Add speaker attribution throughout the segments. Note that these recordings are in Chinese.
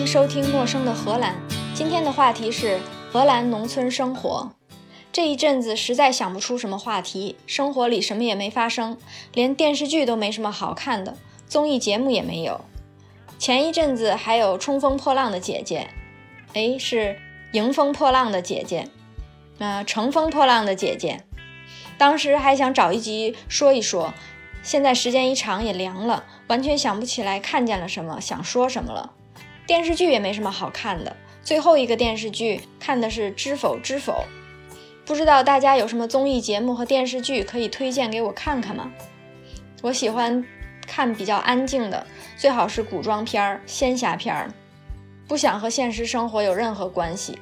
Speaker 1: 迎收听《陌生的荷兰》。今天的话题是荷兰农村生活。这一阵子实在想不出什么话题，生活里什么也没发生，连电视剧都没什么好看的，综艺节目也没有。前一阵子还有《冲锋破浪的姐姐》，哎，是迎风破浪的姐姐，啊，乘风破浪的姐姐。当时还想找一集说一说，现在时间一长也凉了，完全想不起来看见了什么，想说什么了。电视剧也没什么好看的，最后一个电视剧看的是《知否知否》，不知道大家有什么综艺节目和电视剧可以推荐给我看看吗？我喜欢看比较安静的。最好是古装片儿、仙侠片儿，不想和现实生活有任何关系。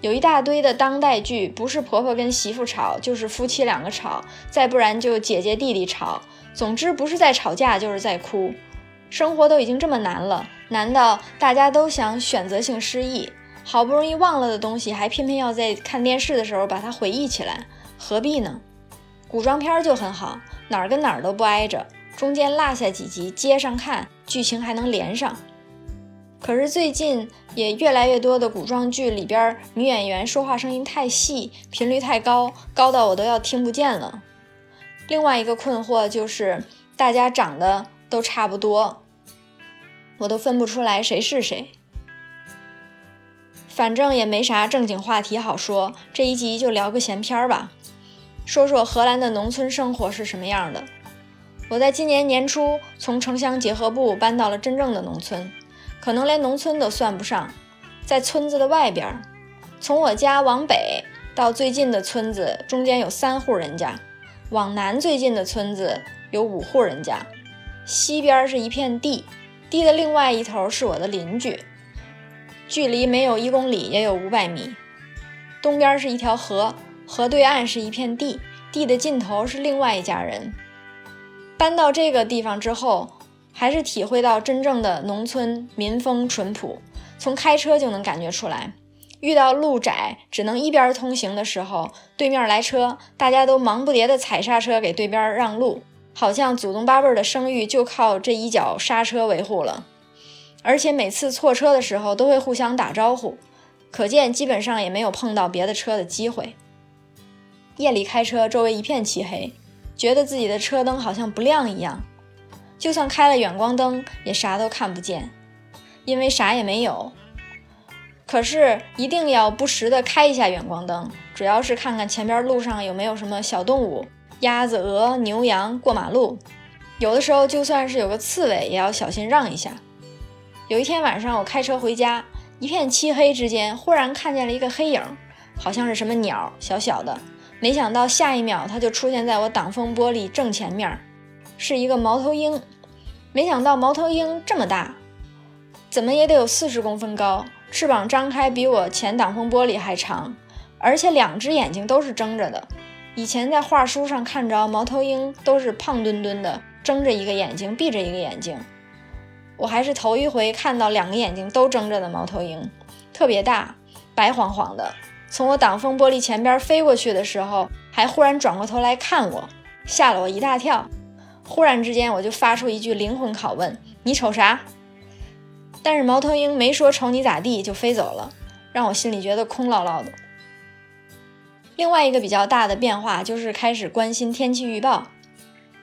Speaker 1: 有一大堆的当代剧，不是婆婆跟媳妇吵，就是夫妻两个吵，再不然就姐姐弟弟吵。总之不是在吵架，就是在哭。生活都已经这么难了，难道大家都想选择性失忆？好不容易忘了的东西，还偏偏要在看电视的时候把它回忆起来，何必呢？古装片就很好，哪儿跟哪儿都不挨着。中间落下几集接上看，剧情还能连上。可是最近也越来越多的古装剧里边女演员说话声音太细，频率太高，高到我都要听不见了。另外一个困惑就是大家长得都差不多，我都分不出来谁是谁。反正也没啥正经话题好说，这一集就聊个闲篇儿吧，说说荷兰的农村生活是什么样的。我在今年年初从城乡结合部搬到了真正的农村，可能连农村都算不上，在村子的外边。从我家往北到最近的村子，中间有三户人家；往南最近的村子有五户人家。西边是一片地，地的另外一头是我的邻居，距离没有一公里也有五百米。东边是一条河，河对岸是一片地，地的尽头是另外一家人。搬到这个地方之后，还是体会到真正的农村民风淳朴。从开车就能感觉出来，遇到路窄只能一边通行的时候，对面来车，大家都忙不迭地踩刹车给对边让路，好像祖宗八辈的声誉就靠这一脚刹车维护了。而且每次错车的时候都会互相打招呼，可见基本上也没有碰到别的车的机会。夜里开车，周围一片漆黑。觉得自己的车灯好像不亮一样，就算开了远光灯也啥都看不见，因为啥也没有。可是一定要不时的开一下远光灯，主要是看看前边路上有没有什么小动物，鸭子、鹅、牛羊过马路。有的时候就算是有个刺猬，也要小心让一下。有一天晚上我开车回家，一片漆黑之间，忽然看见了一个黑影，好像是什么鸟，小小的。没想到下一秒，它就出现在我挡风玻璃正前面，是一个猫头鹰。没想到猫头鹰这么大，怎么也得有四十公分高，翅膀张开比我前挡风玻璃还长，而且两只眼睛都是睁着的。以前在画书上看着猫头鹰都是胖墩墩的，睁着一个眼睛，闭着一个眼睛。我还是头一回看到两个眼睛都睁着的猫头鹰，特别大，白晃晃的。从我挡风玻璃前边飞过去的时候，还忽然转过头来看我，吓了我一大跳。忽然之间，我就发出一句灵魂拷问：“你瞅啥？”但是猫头鹰没说瞅你咋地，就飞走了，让我心里觉得空落落的。另外一个比较大的变化就是开始关心天气预报，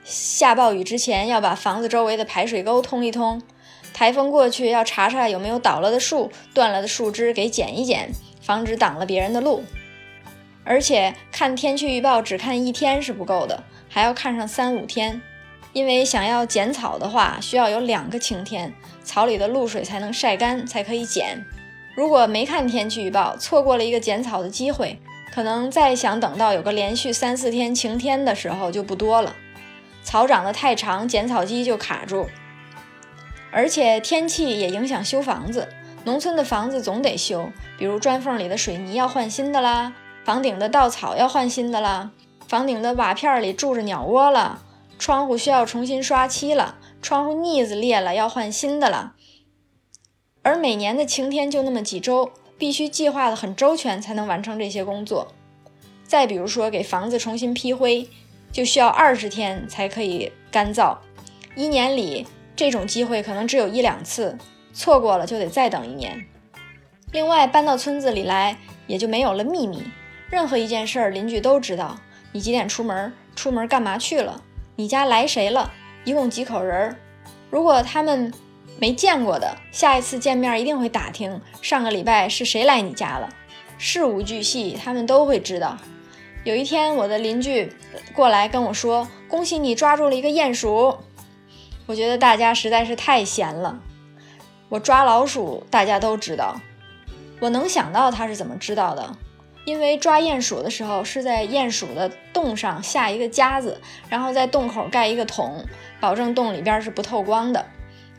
Speaker 1: 下暴雨之前要把房子周围的排水沟通一通，台风过去要查查有没有倒了的树、断了的树枝给剪一剪。防止挡了别人的路，而且看天气预报只看一天是不够的，还要看上三五天，因为想要剪草的话，需要有两个晴天，草里的露水才能晒干，才可以剪。如果没看天气预报，错过了一个剪草的机会，可能再想等到有个连续三四天晴天的时候就不多了。草长得太长，剪草机就卡住，而且天气也影响修房子。农村的房子总得修，比如砖缝里的水泥要换新的啦，房顶的稻草要换新的啦，房顶的瓦片里住着鸟窝了，窗户需要重新刷漆了，窗户腻子裂了要换新的了。而每年的晴天就那么几周，必须计划的很周全才能完成这些工作。再比如说给房子重新批灰，就需要二十天才可以干燥，一年里这种机会可能只有一两次。错过了就得再等一年。另外，搬到村子里来，也就没有了秘密，任何一件事儿邻居都知道。你几点出门？出门干嘛去了？你家来谁了？一共几口人儿？如果他们没见过的，下一次见面一定会打听上个礼拜是谁来你家了，事无巨细，他们都会知道。有一天，我的邻居过来跟我说：“恭喜你抓住了一个鼹鼠。”我觉得大家实在是太闲了。我抓老鼠，大家都知道。我能想到他是怎么知道的。因为抓鼹鼠的时候是在鼹鼠的洞上下一个夹子，然后在洞口盖一个桶，保证洞里边是不透光的。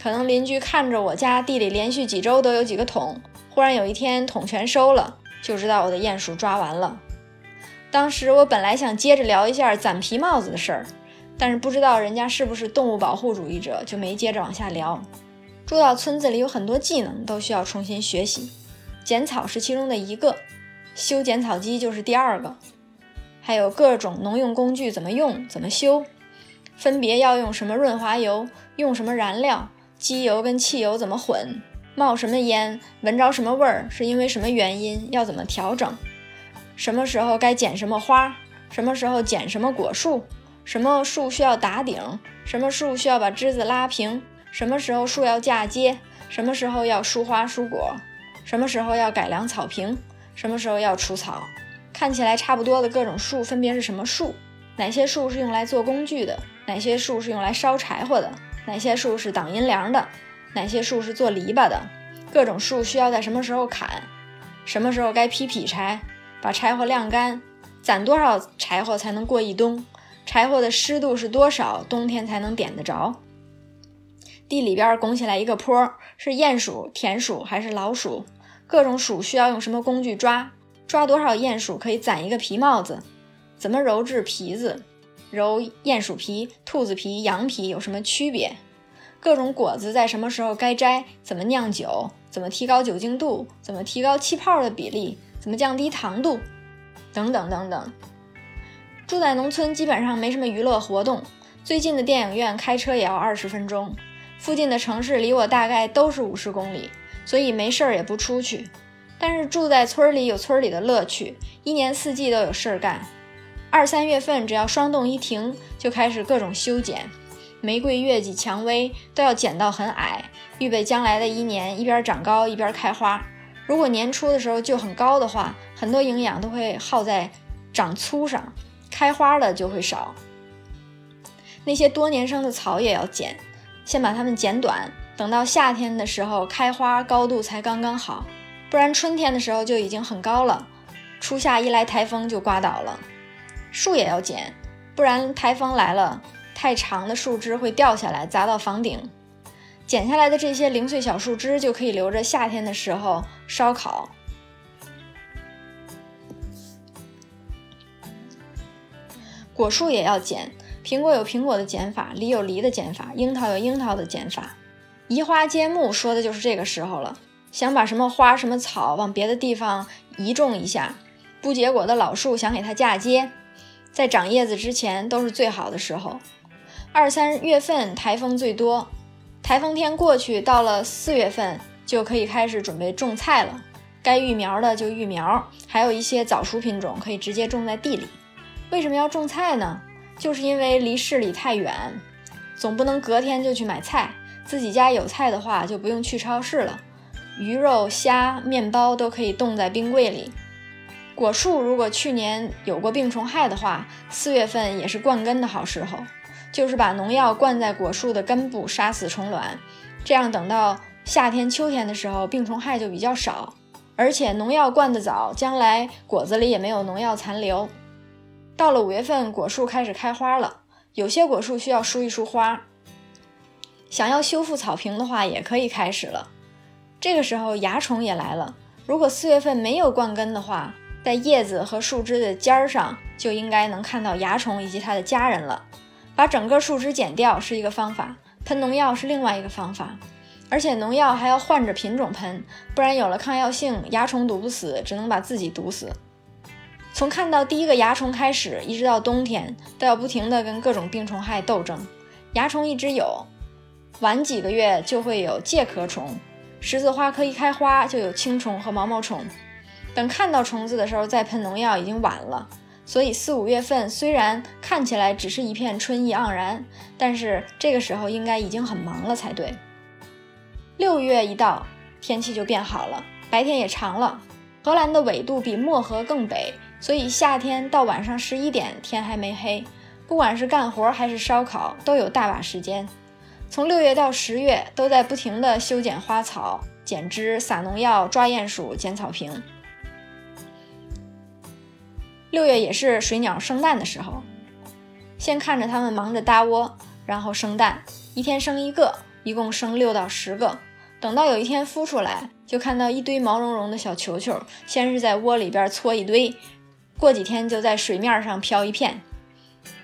Speaker 1: 可能邻居看着我家地里连续几周都有几个桶，忽然有一天桶全收了，就知道我的鼹鼠抓完了。当时我本来想接着聊一下攒皮帽子的事儿，但是不知道人家是不是动物保护主义者，就没接着往下聊。住到村子里有很多技能都需要重新学习，剪草是其中的一个。修剪草机就是第二个，还有各种农用工具怎么用、怎么修，分别要用什么润滑油、用什么燃料、机油跟汽油怎么混、冒什么烟、闻着什么味儿，是因为什么原因，要怎么调整，什么时候该剪什么花，什么时候剪什么果树，什么树需要打顶，什么树需要把枝子拉平，什么时候树要嫁接，什么时候要疏花疏果，什么时候要改良草坪。什么时候要除草？看起来差不多的各种树分别是什么树？哪些树是用来做工具的？哪些树是用来烧柴火的？哪些树是挡阴凉的？哪些树是做篱笆的？各种树需要在什么时候砍？什么时候该劈劈柴？把柴火晾干？攒多少柴火才能过一冬？柴火的湿度是多少？冬天才能点得着？地里边拱起来一个坡，是鼹鼠、田鼠还是老鼠？各种鼠需要用什么工具抓？抓多少鼹鼠可以攒一个皮帽子？怎么揉制皮子？揉鼹鼠皮、兔子皮、羊皮有什么区别？各种果子在什么时候该摘？怎么酿酒？怎么提高酒精度？怎么提高气泡的比例？怎么降低糖度？等等等等。住在农村基本上没什么娱乐活动，最近的电影院开车也要二十分钟，附近的城市离我大概都是五十公里。所以没事儿也不出去，但是住在村里有村里的乐趣，一年四季都有事儿干。二三月份只要霜冻一停，就开始各种修剪，玫瑰、月季、蔷薇都要剪到很矮，预备将来的一年一边长高一边开花。如果年初的时候就很高的话，很多营养都会耗在长粗上，开花的就会少。那些多年生的草也要剪，先把它们剪短。等到夏天的时候开花，高度才刚刚好，不然春天的时候就已经很高了。初夏一来台风就刮倒了。树也要剪，不然台风来了，太长的树枝会掉下来砸到房顶。剪下来的这些零碎小树枝就可以留着夏天的时候烧烤。果树也要剪，苹果有苹果的剪法，梨有梨的剪法，樱桃有樱桃的剪法。移花接木说的就是这个时候了，想把什么花什么草往别的地方移种一下，不结果的老树想给它嫁接，在长叶子之前都是最好的时候。二三月份台风最多，台风天过去，到了四月份就可以开始准备种菜了。该育苗的就育苗，还有一些早熟品种可以直接种在地里。为什么要种菜呢？就是因为离市里太远，总不能隔天就去买菜。自己家有菜的话，就不用去超市了。鱼肉、虾、面包都可以冻在冰柜里。果树如果去年有过病虫害的话，四月份也是灌根的好时候，就是把农药灌在果树的根部，杀死虫卵。这样等到夏天、秋天的时候，病虫害就比较少。而且农药灌得早，将来果子里也没有农药残留。到了五月份，果树开始开花了，有些果树需要梳一梳花。想要修复草坪的话，也可以开始了。这个时候蚜虫也来了。如果四月份没有灌根的话，在叶子和树枝的尖儿上就应该能看到蚜虫以及它的家人了。把整个树枝剪掉是一个方法，喷农药是另外一个方法。而且农药还要换着品种喷，不然有了抗药性，蚜虫毒不死，只能把自己毒死。从看到第一个蚜虫开始，一直到冬天，都要不停地跟各种病虫害斗争。蚜虫一直有。晚几个月就会有介壳虫，十字花科一开花就有青虫和毛毛虫。等看到虫子的时候再喷农药已经晚了。所以四五月份虽然看起来只是一片春意盎然，但是这个时候应该已经很忙了才对。六月一到，天气就变好了，白天也长了。荷兰的纬度比漠河更北，所以夏天到晚上十一点天还没黑。不管是干活还是烧烤，都有大把时间。从六月到十月，都在不停地修剪花草、剪枝、撒农药、抓鼹鼠、剪草坪。六月也是水鸟生蛋的时候，先看着它们忙着搭窝，然后生蛋，一天生一个，一共生六到十个。等到有一天孵出来，就看到一堆毛茸茸的小球球，先是在窝里边搓一堆，过几天就在水面上飘一片。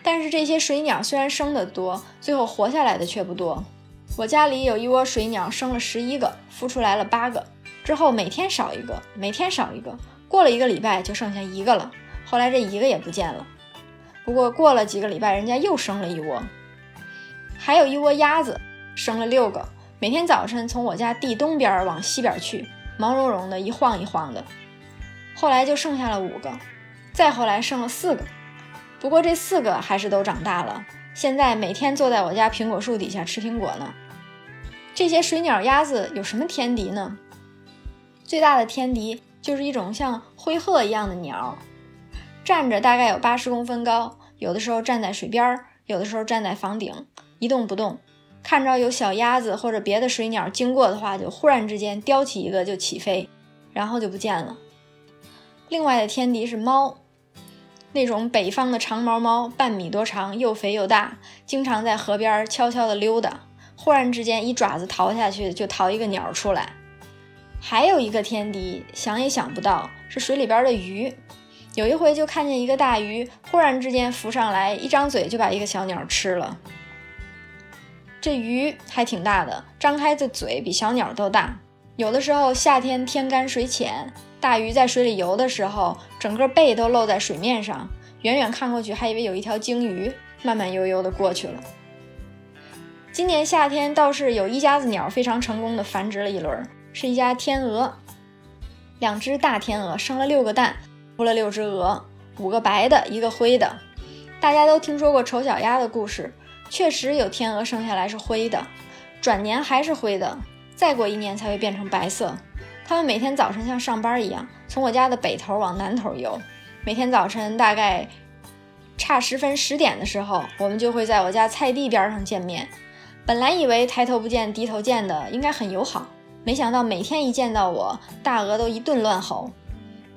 Speaker 1: 但是这些水鸟虽然生得多，最后活下来的却不多。我家里有一窝水鸟，生了十一个，孵出来了八个，之后每天少一个，每天少一个，过了一个礼拜就剩下一个了。后来这一个也不见了。不过过了几个礼拜，人家又生了一窝，还有一窝鸭子，生了六个。每天早晨从我家地东边往西边去，毛茸茸的，一晃一晃的。后来就剩下了五个，再后来剩了四个。不过这四个还是都长大了，现在每天坐在我家苹果树底下吃苹果呢。这些水鸟、鸭子有什么天敌呢？最大的天敌就是一种像灰鹤一样的鸟。站着大概有八十公分高，有的时候站在水边儿，有的时候站在房顶，一动不动。看着有小鸭子或者别的水鸟经过的话，就忽然之间叼起一个就起飞，然后就不见了。另外的天敌是猫，那种北方的长毛猫，半米多长，又肥又大，经常在河边悄悄地溜达，忽然之间一爪子逃下去就逃一个鸟出来。还有一个天敌，想也想不到，是水里边的鱼。有一回就看见一个大鱼忽然之间浮上来，一张嘴就把一个小鸟吃了。这鱼还挺大的，张开的嘴比小鸟都大。有的时候夏天天干水浅，大鱼在水里游的时候，整个背都露在水面上，远远看过去还以为有一条鲸鱼慢慢悠悠地过去了。今年夏天倒是有一家子鸟非常成功的繁殖了一轮，是一家天鹅，两只大天鹅生了六个蛋。孵了六只鹅，五个白的，一个灰的。大家都听说过丑小鸭的故事，确实有天鹅生下来是灰的，转年还是灰的，再过一年才会变成白色。它们每天早晨像上班一样，从我家的北头往南头游。每天早晨大概差十分十点的时候，我们就会在我家菜地边上见面。本来以为抬头不见低头见的应该很友好，没想到每天一见到我，大鹅都一顿乱吼。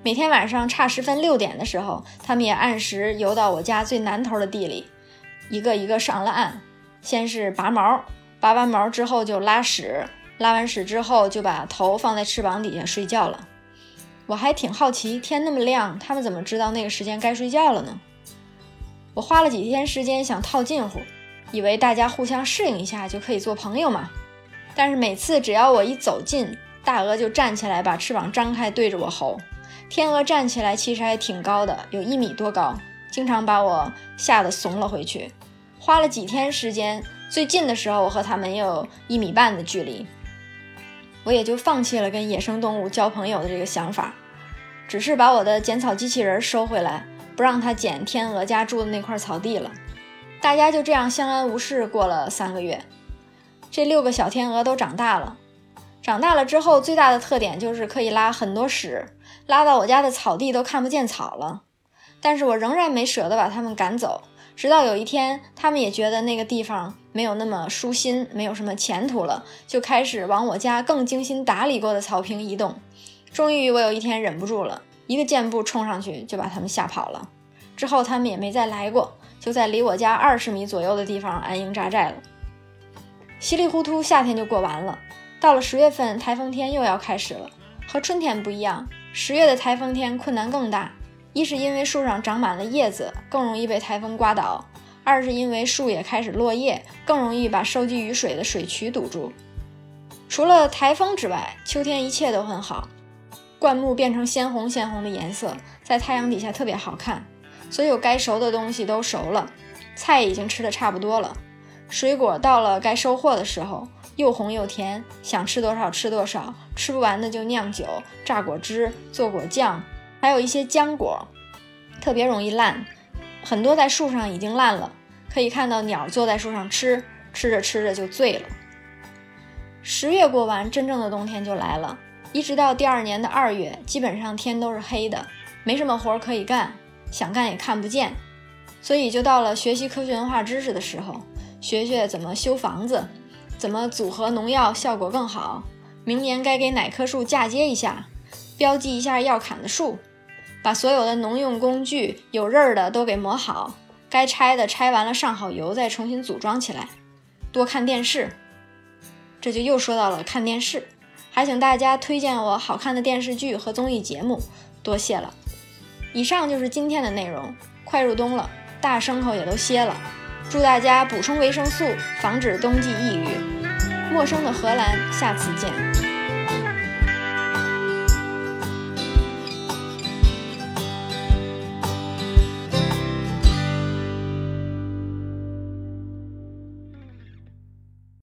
Speaker 1: 每天晚上差十分六点的时候，他们也按时游到我家最南头的地里，一个一个上了岸。先是拔毛，拔完毛之后就拉屎，拉完屎之后就把头放在翅膀底下睡觉了。我还挺好奇，天那么亮，他们怎么知道那个时间该睡觉了呢？我花了几天时间想套近乎，以为大家互相适应一下就可以做朋友嘛。但是每次只要我一走近，大鹅就站起来，把翅膀张开对着我吼。天鹅站起来其实还挺高的，有一米多高，经常把我吓得怂了回去。花了几天时间，最近的时候我和它们有一米半的距离，我也就放弃了跟野生动物交朋友的这个想法，只是把我的剪草机器人收回来，不让它剪天鹅家住的那块草地了。大家就这样相安无事过了三个月。这六个小天鹅都长大了，长大了之后最大的特点就是可以拉很多屎。拉到我家的草地都看不见草了，但是我仍然没舍得把它们赶走。直到有一天，他们也觉得那个地方没有那么舒心，没有什么前途了，就开始往我家更精心打理过的草坪移动。终于，我有一天忍不住了，一个箭步冲上去就把他们吓跑了。之后，他们也没再来过，就在离我家二十米左右的地方安营扎寨了。稀里糊涂，夏天就过完了。到了十月份，台风天又要开始了，和春天不一样。十月的台风天困难更大，一是因为树上长满了叶子，更容易被台风刮倒；二是因为树也开始落叶，更容易把收集雨水的水渠堵住。除了台风之外，秋天一切都很好，灌木变成鲜红鲜红的颜色，在太阳底下特别好看。所有该熟的东西都熟了，菜已经吃的差不多了，水果到了该收获的时候，又红又甜，想吃多少吃多少，吃不完的就酿酒、榨果汁、做果酱，还有一些浆果，特别容易烂，很多在树上已经烂了，可以看到鸟坐在树上吃，吃着吃着就醉了。十月过完，真正的冬天就来了，一直到第二年的二月，基本上天都是黑的，没什么活可以干，想干也看不见，所以就到了学习科学文化知识的时候，学学怎么修房子。怎么组合农药效果更好？明年该给哪棵树嫁接一下，标记一下要砍的树，把所有的农用工具有刃儿的都给磨好，该拆的拆完了上好油再重新组装起来。多看电视，这就又说到了看电视，还请大家推荐我好看的电视剧和综艺节目，多谢了。以上就是今天的内容。快入冬了，大牲口也都歇了。祝大家补充维生素，防止冬季抑郁。陌生的荷兰，下次见。